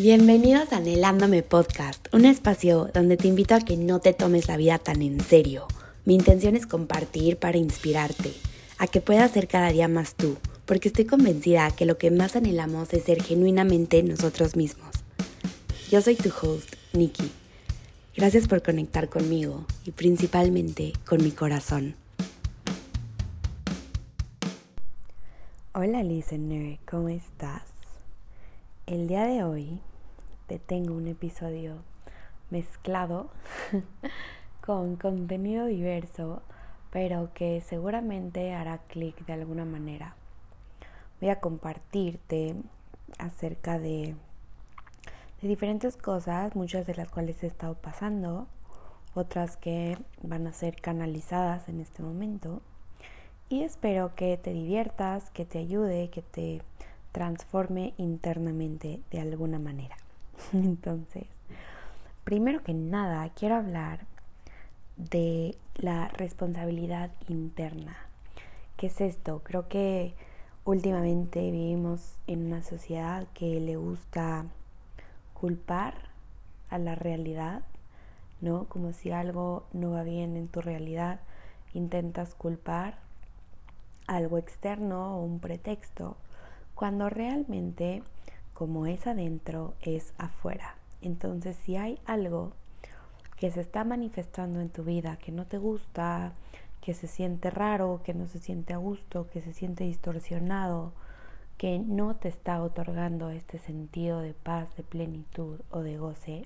Bienvenidos a Anhelándome Podcast, un espacio donde te invito a que no te tomes la vida tan en serio. Mi intención es compartir para inspirarte, a que puedas ser cada día más tú, porque estoy convencida que lo que más anhelamos es ser genuinamente nosotros mismos. Yo soy tu host, Nikki. Gracias por conectar conmigo y principalmente con mi corazón. Hola listener, ¿cómo estás? El día de hoy te tengo un episodio mezclado con contenido diverso, pero que seguramente hará clic de alguna manera. Voy a compartirte acerca de, de diferentes cosas, muchas de las cuales he estado pasando, otras que van a ser canalizadas en este momento. Y espero que te diviertas, que te ayude, que te transforme internamente de alguna manera. Entonces, primero que nada, quiero hablar de la responsabilidad interna. ¿Qué es esto? Creo que últimamente vivimos en una sociedad que le gusta culpar a la realidad, ¿no? Como si algo no va bien en tu realidad, intentas culpar algo externo o un pretexto cuando realmente como es adentro es afuera. Entonces si hay algo que se está manifestando en tu vida que no te gusta, que se siente raro, que no se siente a gusto, que se siente distorsionado, que no te está otorgando este sentido de paz, de plenitud o de goce,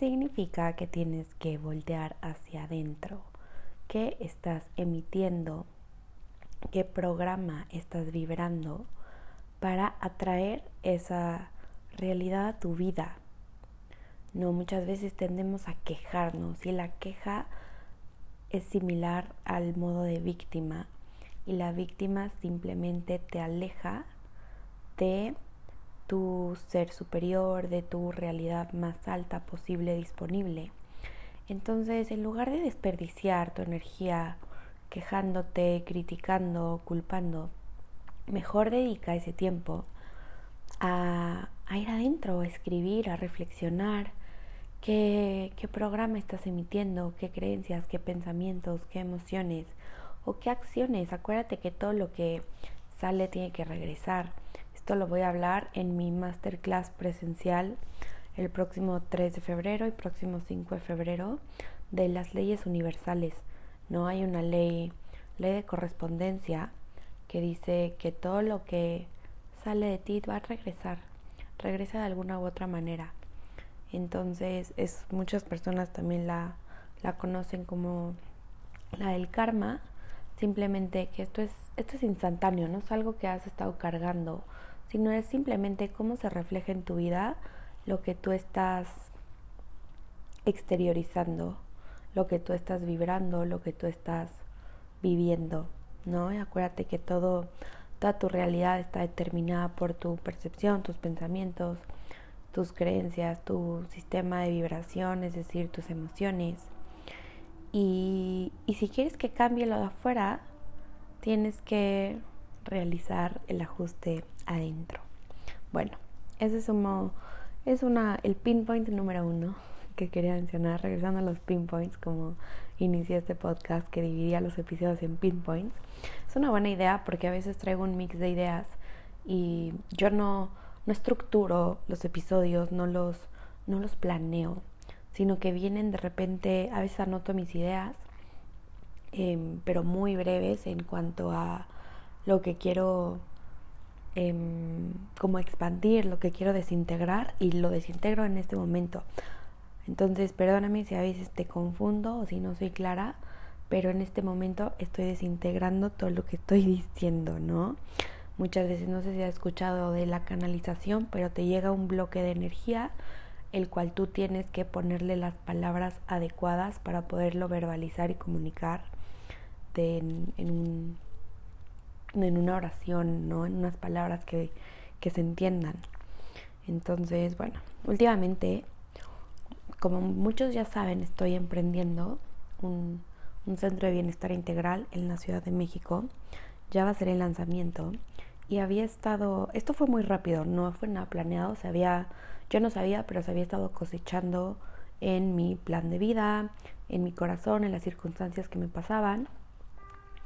significa que tienes que voltear hacia adentro. ¿Qué estás emitiendo? ¿Qué programa estás vibrando? Para atraer esa realidad a tu vida. No, muchas veces tendemos a quejarnos y la queja es similar al modo de víctima y la víctima simplemente te aleja de tu ser superior, de tu realidad más alta posible disponible. Entonces, en lugar de desperdiciar tu energía quejándote, criticando, culpando, mejor dedica ese tiempo a, ir adentro, a escribir, a reflexionar qué, qué programa estás emitiendo, qué creencias, qué pensamientos, qué emociones o qué acciones. Acuérdate que todo lo que sale tiene que regresar. Esto lo voy a hablar en mi masterclass presencial el próximo 3 de febrero y próximo 5 de febrero de las leyes universales. No hay una ley, ley de correspondencia que dice que todo lo que sale de ti va a regresar, regresa de alguna u otra manera. Entonces, es, muchas personas también la, la conocen como la del karma, simplemente que esto es, esto es instantáneo, no es algo que has estado cargando, sino es simplemente cómo se refleja en tu vida lo que tú estás exteriorizando, lo que tú estás vibrando, lo que tú estás viviendo. ¿No? Y acuérdate que todo, toda tu realidad está determinada por tu percepción, tus pensamientos, tus creencias, tu sistema de vibración, es decir, tus emociones. Y, y si quieres que cambie lo de afuera, tienes que realizar el ajuste adentro. Bueno, ese es, como, es una, el pinpoint número uno que quería mencionar, regresando a los pinpoints, como inicié este podcast que dividía los episodios en pinpoints. Es una buena idea porque a veces traigo un mix de ideas y yo no, no estructuro los episodios, no los, no los planeo, sino que vienen de repente, a veces anoto mis ideas, em, pero muy breves en cuanto a lo que quiero em, como expandir, lo que quiero desintegrar y lo desintegro en este momento. Entonces, perdóname si a veces te confundo o si no soy clara, pero en este momento estoy desintegrando todo lo que estoy diciendo, ¿no? Muchas veces no sé si has escuchado de la canalización, pero te llega un bloque de energía el cual tú tienes que ponerle las palabras adecuadas para poderlo verbalizar y comunicar en, en, una oración, ¿no? En unas palabras que, que se entiendan. Entonces, bueno, últimamente como muchos ya saben, estoy emprendiendo un, centro de bienestar integral en la Ciudad de México. Ya va a ser el lanzamiento. Y había estado, esto fue muy rápido, no fue nada planeado, se había, yo no sabía, pero se había estado cosechando en mi plan de vida, en mi corazón, en las circunstancias que me pasaban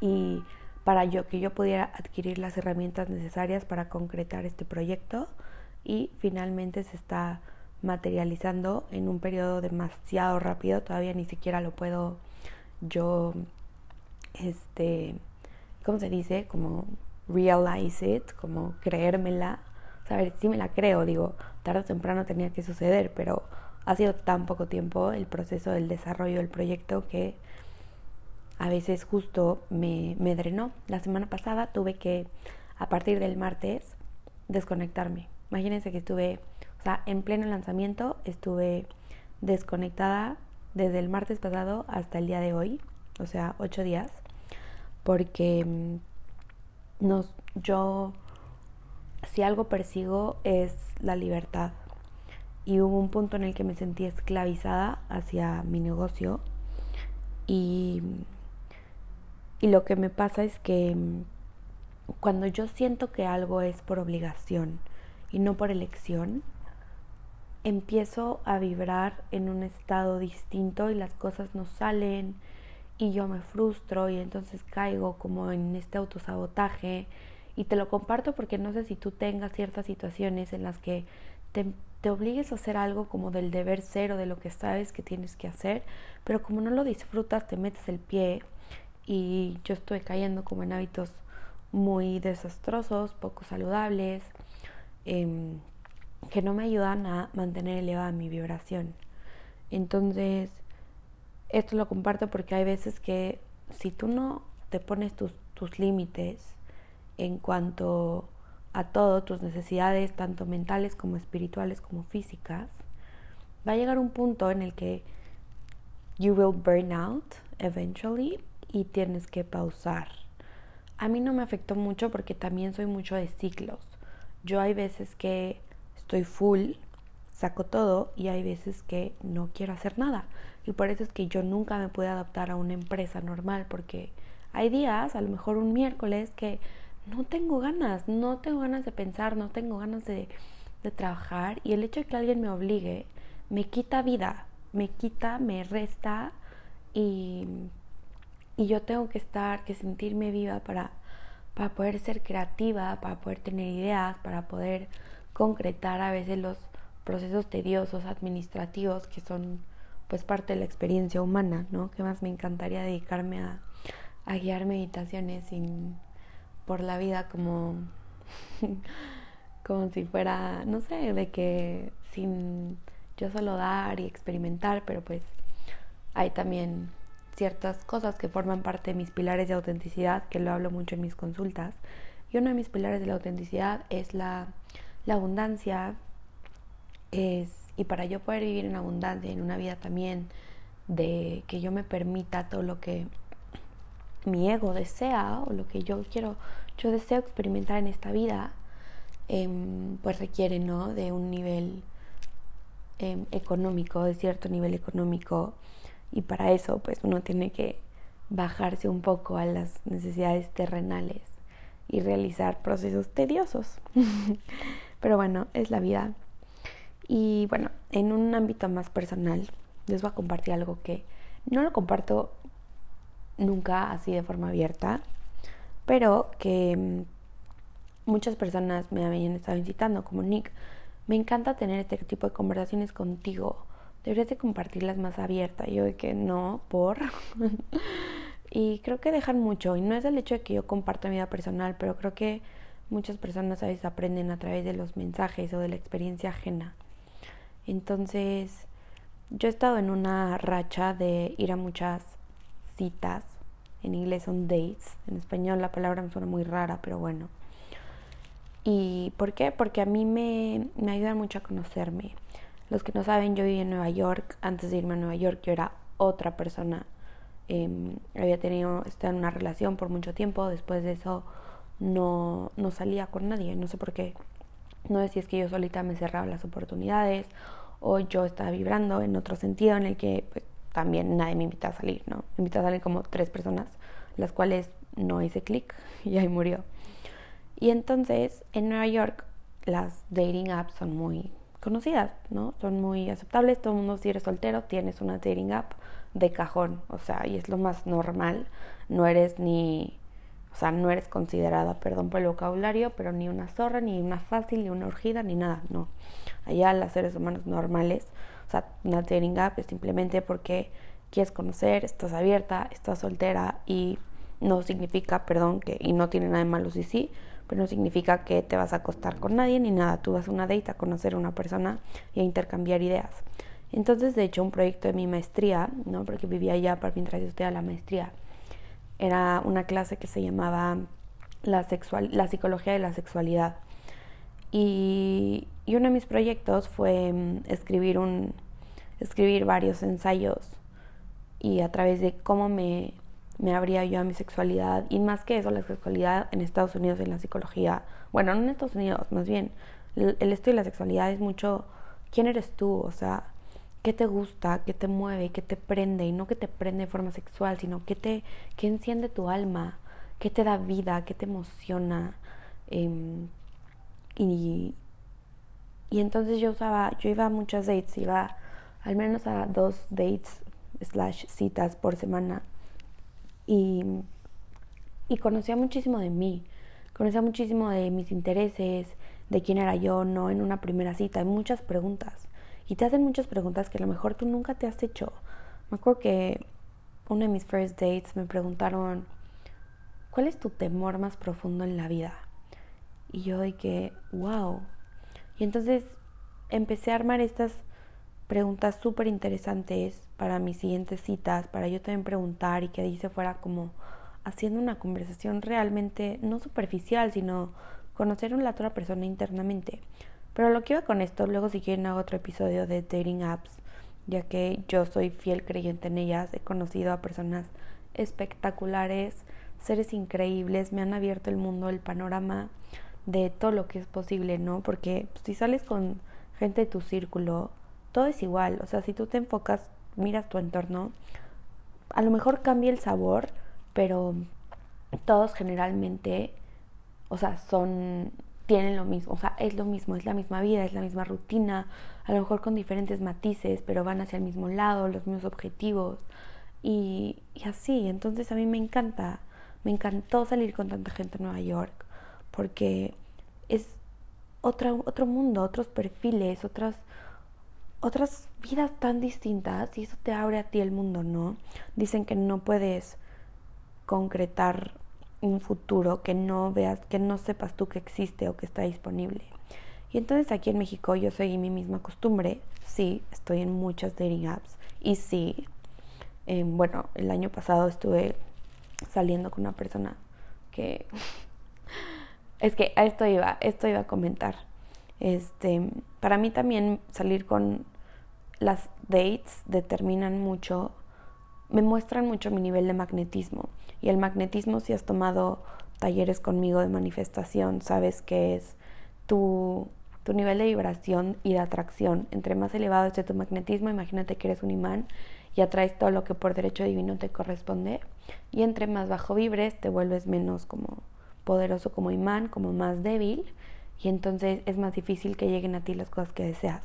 y para que yo pudiera adquirir las herramientas necesarias para concretar este proyecto y finalmente se está materializando en un periodo demasiado rápido, todavía ni siquiera lo puedo yo este ¿cómo se dice? como realize it, como creérmela. O sea, sí me la creo, digo, tarde o temprano tenía que suceder, pero ha sido tan poco tiempo el proceso del desarrollo del proyecto que a veces justo me, me drenó. La semana pasada tuve que, a partir del martes, desconectarme. Imagínense que estuve, en pleno lanzamiento, estuve desconectada desde el martes pasado hasta el día de hoy, o sea, ocho días, porque mm, nos, yo, si algo persigo es la libertad. Y hubo un punto en el que me sentí esclavizada hacia mi negocio y y lo que me pasa es que mm, cuando yo siento que algo es por obligación y no por elección, empiezo a vibrar en un estado distinto y las cosas no salen y yo me frustro y entonces caigo como en este autosabotaje. Y te lo comparto porque no sé si tú tengas ciertas situaciones en las que te, te obligues a hacer algo como del deber ser o de lo que sabes que tienes que hacer, pero como no lo disfrutas te metes el pie y yo estoy cayendo como en hábitos muy desastrosos, poco saludables, em, que no me ayudan a mantener elevada mi vibración. Entonces, esto lo comparto porque hay veces que si tú no te pones tus, tus límites en cuanto a todo, tus necesidades, tanto mentales como espirituales como físicas, va a llegar un punto en el que you will burn out eventually y tienes que pausar. A mí no me afectó mucho porque también soy mucho de ciclos. Yo hay veces que estoy full, saco todo y hay veces que no quiero hacer nada. Y por eso es que yo nunca me pude adaptar a una empresa normal porque hay días, a lo mejor un miércoles, que no tengo ganas, no tengo ganas de pensar, no tengo ganas de, de trabajar y el hecho de que alguien me obligue me quita vida, me quita, me resta y y yo tengo que estar, que sentirme viva para, para poder ser creativa, para poder tener ideas, para poder concretar a veces los procesos tediosos administrativos que son pues parte de la experiencia humana, ¿no? Que más me encantaría dedicarme a, a guiar meditaciones sin, por la vida como, como si fuera, no sé, de que sin yo solo dar y experimentar, pero pues hay también ciertas cosas que forman parte de mis pilares de autenticidad, que lo hablo mucho en mis consultas. Y uno de mis pilares de la autenticidad es la, la abundancia. Es, y para yo poder vivir en abundancia, en una vida también de que yo me permita todo lo que mi ego desea o lo que yo quiero, yo deseo experimentar en esta vida, em, pues requiere ¿no? de un nivel em, económico, de cierto nivel económico y para eso pues uno tiene que bajarse un poco a las necesidades terrenales y realizar procesos tediosos. Pero bueno, es la vida. Y bueno, en un ámbito más personal, les voy a compartir algo que no lo comparto nunca así de forma abierta, pero que mm, muchas personas me habían estado incitando, como Nick, me encanta tener este tipo de conversaciones contigo deberías de compartirlas más abierta. yo de que no, por. y creo que dejan mucho. Y no es el hecho de que yo comparta mi vida personal, pero creo que muchas personas a veces aprenden a través de los mensajes o de la experiencia ajena. Entonces, yo he estado en una racha de ir a muchas citas. En inglés son dates. En español la palabra me suena muy rara, pero bueno. ¿Y por qué? Porque a mí me, me ayuda mucho a conocerme los que no saben, yo viví en Nueva York. Antes de irme a Nueva York, yo era otra persona. Em, había tenido, estado en una relación por mucho tiempo. Después de eso, no, no salía con nadie. No sé por qué. No sé si es que yo solita me cerraba las oportunidades o yo estaba vibrando en otro sentido en el que pues, también nadie me invita a salir, ¿no? Me invita a salir como tres personas, las cuales no hice clic y ahí murió. Y entonces en Nueva York las dating apps son muy conocidas, ¿no? Son muy aceptables, todo el mundo si eres soltero tienes una dating app de cajón, o sea, y es lo más normal, no eres ni, o sea, no eres considerada, perdón por el vocabulario, pero ni una zorra, ni una fácil, ni una urgida, ni nada, no. Allá las seres humanos normales, o sea, una dating app es simplemente porque quieres conocer, estás abierta, estás soltera y no significa, perdón, que, y no tiene nada de malo si sí, pero no significa que te vas a acostar con nadie ni nada. Tú vas a una date a conocer a una persona y a intercambiar ideas. Entonces, de hecho, un proyecto de mi maestría, ¿no? porque vivía allá para mientras yo estudiaba la maestría, era una clase que se llamaba la, sexual, la psicología de la sexualidad. Y, y uno de mis proyectos fue mm, escribir, un, escribir varios ensayos y a través de cómo me me abría yo a mi sexualidad y más que eso la sexualidad en Estados Unidos en la psicología bueno no en Estados Unidos más bien el, estudio de la sexualidad es mucho quién eres tú o sea qué te gusta qué te mueve qué te prende y no que te prende de forma sexual sino qué te qué enciende tu alma qué te da vida qué te emociona em, y y entonces yo usaba yo iba a muchas dates iba al menos a dos dates slash citas por semana y, y conocía muchísimo de mí, conocía muchísimo de mis intereses, de quién era yo, no en una primera cita, hay muchas preguntas. Y te hacen muchas preguntas que a lo mejor tú nunca te has hecho. Me acuerdo que uno de mis first dates me preguntaron, ¿cuál es tu temor más profundo en la vida? Y yo dije, wow. Y entonces empecé a armar estas preguntas súper interesantes para mis siguientes citas, para yo también preguntar y que ahí se fuera como haciendo una conversación realmente no superficial, sino conocer a la otra persona internamente. Pero lo que iba con esto, luego si quieren hago otro episodio de dating apps, ya que yo soy fiel creyente en ellas, he conocido a personas espectaculares, seres increíbles, me han abierto el mundo, el panorama de todo lo que es posible, ¿no? Porque si sales con gente de tu círculo, todo es igual. O sea, si tú te enfocas, miras tu entorno, a lo mejor cambia el sabor, pero todos generalmente, o sea, son, tienen lo mismo, o sea, es lo mismo, es la misma vida, es la misma rutina, a lo mejor con diferentes matices, pero van hacia el mismo lado, los mismos objetivos. Y, así, entonces a mí me encanta, me encantó salir con tanta gente en Nueva York, porque es otra, otro mundo, otros perfiles, otras otras vidas tan distintas y eso te abre a ti el mundo, ¿no? Dicen que no puedes concretar un futuro que no veas, que no sepas tú que existe o que está disponible. Y entonces aquí en México yo seguí mi misma costumbre. Sí, estoy en muchas dating apps. Y sí, eh, bueno, el año pasado estuve saliendo con una persona que... es que a esto iba, esto iba a comentar. Este, para mí también salir con las dates determinan mucho, me muestran mucho mi nivel de magnetismo. Y el magnetismo, si has tomado talleres conmigo de manifestación, sabes que es tu, tu nivel de vibración y de atracción. Entre más elevado esté tu magnetismo, imagínate que eres un imán y atraes todo lo que por derecho divino te corresponde. Y entre más bajo vibres, te vuelves menos como poderoso como imán, como más débil y entonces es más difícil que lleguen a ti las cosas que deseas.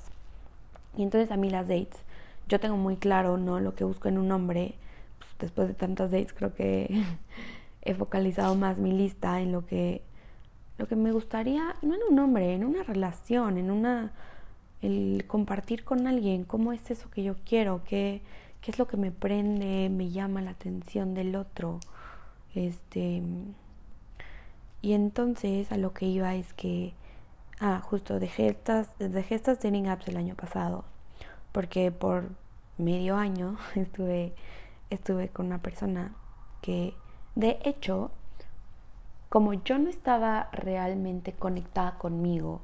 Y entonces a mí las dates, yo tengo muy claro, ¿no? Lo que busco en un hombre, pues, después de tantas dates creo que he focalizado más mi lista en lo que lo que me gustaría, no en un hombre, en una relación, en una el compartir con alguien, cómo es eso que yo quiero, qué, qué es lo que me prende, me llama la atención del otro. Este y entonces a lo que iba es que Ah, justo, dejé estas, dejé estas dating apps el año pasado, porque por medio año estuve, estuve con una persona que, de hecho, como yo no estaba realmente conectada conmigo,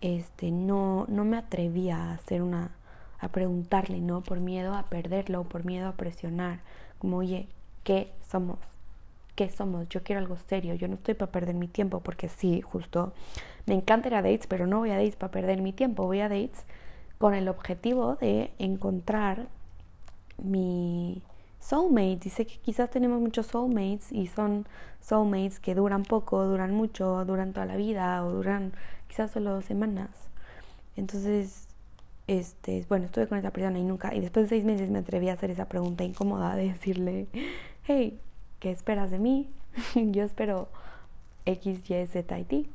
este, no, no me atrevía a hacer una, a preguntarle, ¿no? Por miedo a perderlo, por miedo a presionar, como, oye, ¿qué somos? ¿Qué somos? Yo quiero algo serio, yo no estoy para perder mi tiempo, porque sí, justo me encanta ir a dates, pero no voy a dates para perder mi tiempo, voy a dates con el objetivo de encontrar mi soulmate. Dice que quizás tenemos muchos soulmates y son soulmates que duran poco, duran mucho, duran toda la vida o duran quizás solo dos semanas. Entonces, este, bueno, estuve con esa persona y nunca, y después de seis meses me atreví a hacer esa pregunta incómoda de decirle, hey, ¿qué esperas de mí? Yo espero X, Y, Z y.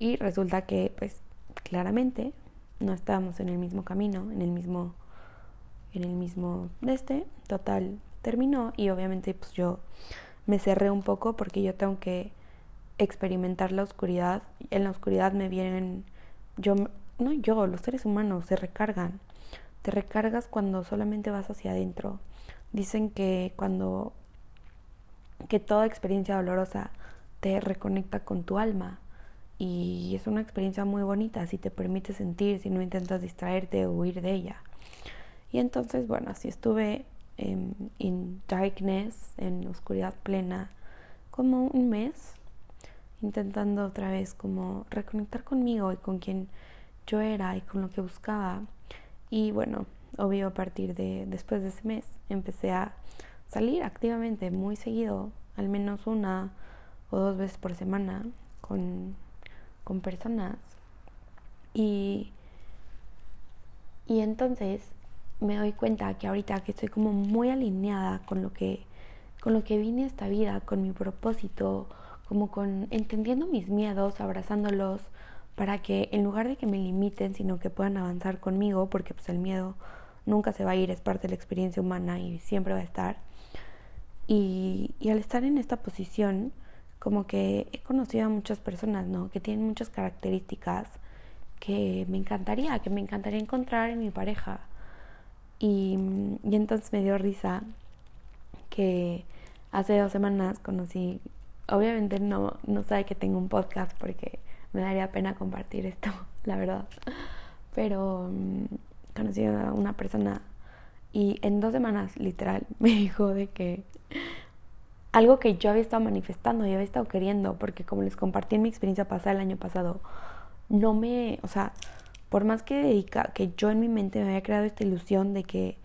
Y resulta que, pues, claramente no estábamos en el mismo camino, en el mismo, en el mismo de este. Total, terminó y obviamente, pues yo me cerré un poco porque yo tengo que experimentar la oscuridad. En la oscuridad me vienen, yo, no yo, los seres humanos se recargan. Te recargas cuando solamente vas hacia adentro. Dicen que cuando, que toda experiencia dolorosa te reconecta con tu alma. Y es una experiencia muy bonita si te permite sentir, si no intentas distraerte o huir de ella. Y entonces, bueno, así estuve en darkness, en oscuridad plena, como un mes, intentando otra vez como reconectar conmigo y con quien yo era y con lo que buscaba. Y bueno, obvio a partir de después de ese mes empecé a salir activamente muy seguido, al menos una o dos veces por semana con, con personas. Y, y entonces me doy cuenta que ahorita que estoy como muy alineada con lo que con lo que vine a esta vida, con mi propósito, como con entendiendo mis miedos, abrazándolos para que en lugar de que me limiten, sino que puedan avanzar conmigo, porque pues el miedo nunca se va a ir, es parte de la experiencia humana y siempre va a estar. Y, y al estar en esta posición, como que he conocido a muchas personas, ¿no? Que tienen muchas características que me encantaría, que me encantaría encontrar en mi pareja. Y, y entonces me dio risa que hace dos semanas conocí, obviamente no, no sabe que tengo un podcast porque me daría pena compartir esto, la verdad. Pero mm, conocí a una persona y en dos semanas literal me dijo de que algo que yo había estado manifestando y había estado queriendo, porque como les compartí en mi experiencia pasada el año pasado, no me, o sea, por más que dedica, que yo en mi mente me había creado esta ilusión de que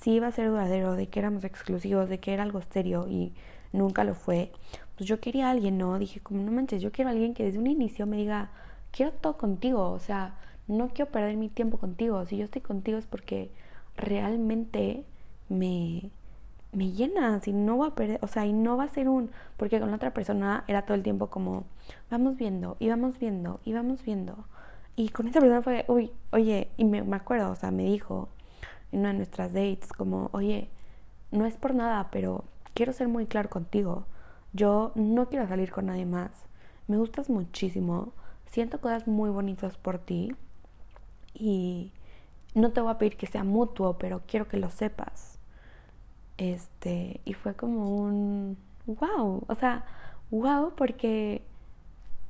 sí iba a ser duradero, de que éramos exclusivos, de que era algo serio y nunca lo fue, pues yo quería a alguien, ¿no? Dije, como no manches, yo quiero a alguien que desde un inicio me diga, quiero todo contigo, o sea, no quiero perder mi tiempo contigo, si yo estoy contigo es porque realmente me, me llena, si no va a perder, o sea, y no va a ser un, porque con la otra persona era todo el tiempo como, vamos viendo, y vamos viendo, y vamos viendo. Y con esta persona fue, uy, oye, y me, me acuerdo, o sea, me dijo en una de nuestras dates, como, oye, no es por nada, pero quiero ser muy claro contigo. Yo no quiero salir con nadie más. Me gustas muchísimo. Siento cosas muy bonitas por ti. Y no te voy a pedir que sea mutuo, pero quiero que lo sepas. Este, y fue como un wow, o sea, wow porque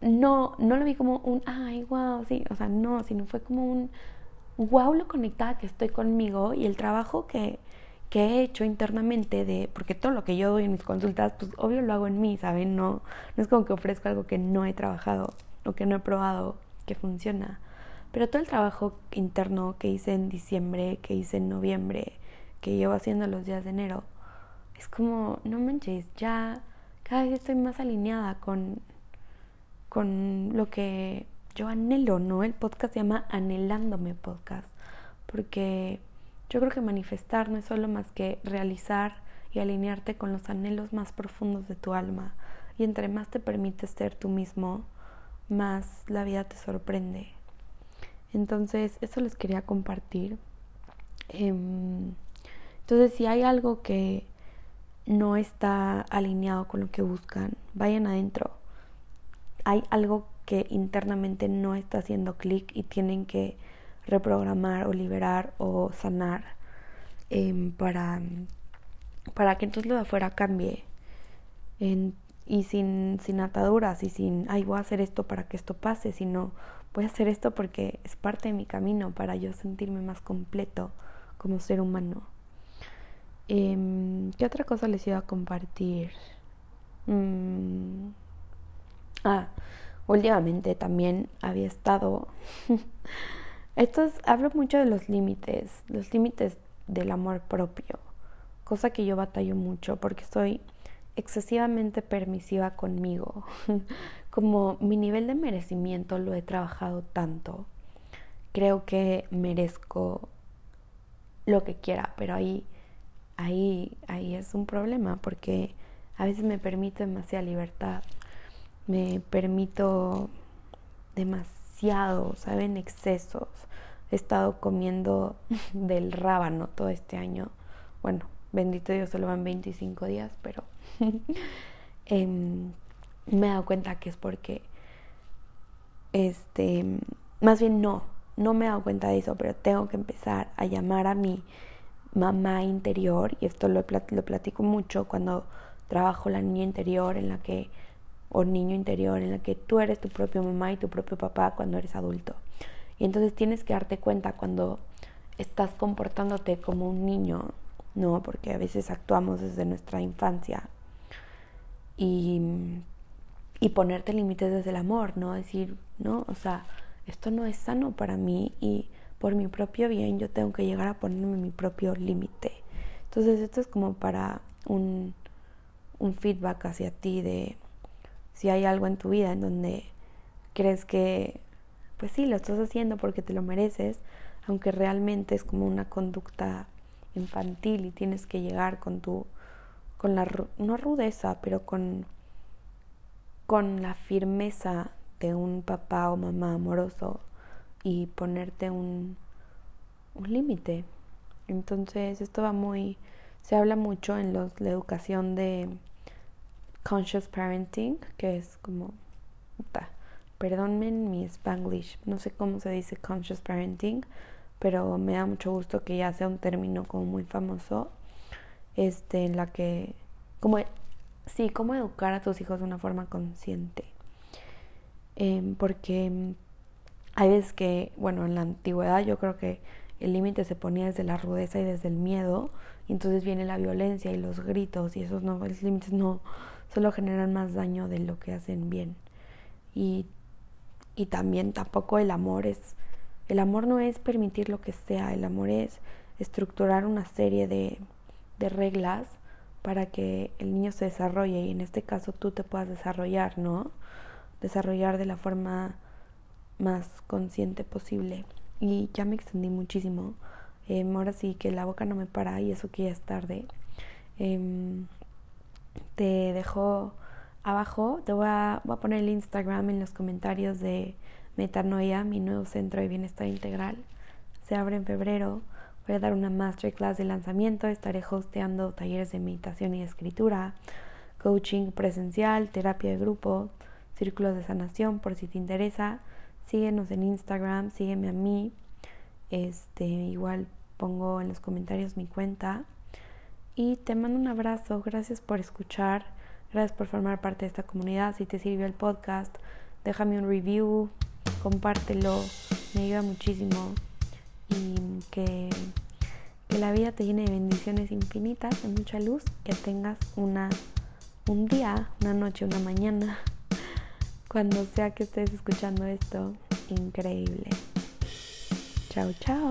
no no lo vi como un ay, wow, sí, o sea, no, sino fue como un wow lo conectada que estoy conmigo y el trabajo que que he hecho internamente de porque todo lo que yo doy en mis consultas, pues obvio lo hago en mí, ¿saben? No no es como que ofrezco algo que no he trabajado o que no he probado que funciona. Pero todo el trabajo interno que hice en diciembre, que hice en noviembre, que llevo haciendo los días de enero, es como, no manches, ya cada vez estoy más alineada con, con lo que yo anhelo, ¿no? El podcast se llama Anhelándome Podcast, porque yo creo que manifestar no es solo más que realizar y alinearte con los anhelos más profundos de tu alma. Y entre más te permites ser tú mismo, más la vida te sorprende. Entonces, eso les quería compartir. Eh, entonces, si hay algo que no está alineado con lo que buscan, vayan adentro. Hay algo que internamente no está haciendo clic y tienen que reprogramar o liberar o sanar em, para, para que entonces lo de afuera cambie. y sin, sin ataduras y sin, ay, voy a hacer esto para que esto pase, sino voy a hacer esto porque es parte de mi camino para yo sentirme más completo como ser humano. Em, ¿Qué otra cosa les iba a compartir? Mm, ah, últimamente también había estado... Esto hablo mucho de los límites, los límites del amor propio, cosa que yo batallo mucho porque soy excesivamente permisiva conmigo. Como mi nivel de merecimiento lo he trabajado tanto creo que merezco lo que quiera, pero ahí, ahí, ahí es un problema porque a veces me permito demasiada libertad, me permito demasiado, ¿saben? Excesos. He estado comiendo del rábano todo este año. Bueno, bendito Dios, solo van 25 días, pero em, me he dado cuenta que es porque, este, más bien no, no me he dado cuenta de eso, pero tengo que empezar a llamar a mi mamá interior, y esto lo, lo platico mucho cuando trabajo la niña interior, en la que, o niño interior, en la que tú eres tu propio mamá y tu propio papá cuando eres adulto. Y entonces tienes que darte cuenta cuando estás comportándote como un niño, ¿no? Porque a veces actuamos desde nuestra infancia. Y, y ponerte límites desde el amor, ¿no? Decir, no, o sea, esto no es sano para mí y por mi propio bien yo tengo que llegar a ponerme mi propio límite. Entonces esto es como para un, un feedback hacia ti de si hay algo en tu vida en donde crees que, pues sí, lo estás haciendo porque te lo mereces, aunque realmente es como una conducta infantil y tienes que llegar con tu, con la, no rudeza, pero con, con la firmeza de un papá o mamá amoroso y ponerte un, un límite. Entonces esto va muy, se habla mucho en los, la educación de conscious parenting, que es como, perdónenme mi spanglish, no sé cómo se dice conscious parenting, pero me da mucho gusto que ya sea un término como muy famoso, este, en la que, como, sí, cómo educar a tus hijos de una forma consciente. Em, porque hay veces que, bueno, en la antigüedad yo creo que el límite se ponía desde la rudeza y desde el miedo, y entonces viene la violencia y los gritos, y esos no, límites no solo generan más daño de lo que hacen bien. Y, y también tampoco el amor es, el amor no es permitir lo que sea, el amor es estructurar una serie de, de reglas para que el niño se desarrolle y en este caso tú te puedas desarrollar, ¿no? desarrollar de la forma más consciente posible. Y ya me extendí muchísimo. Em, ahora sí que la boca no me para y eso que ya es tarde. Em, te dejo abajo, te voy a, voy a poner el Instagram en los comentarios de Metanoia, mi nuevo centro de bienestar integral. Se abre en febrero. Voy a dar una masterclass de lanzamiento. Estaré hosteando talleres de meditación y de escritura, coaching presencial, terapia de grupo círculos de sanación por si te interesa. Síguenos en Instagram, sígueme a mí. Este, igual pongo en los comentarios mi cuenta. Y te mando un abrazo, gracias por escuchar, gracias por formar parte de esta comunidad. Si te sirvió el podcast, déjame un review, compártelo, me ayuda muchísimo. Y que, que la vida te llene de bendiciones infinitas, de mucha luz, que tengas una, un día, una noche, una mañana cuando sea que estés escuchando esto, increíble. Chao, chao.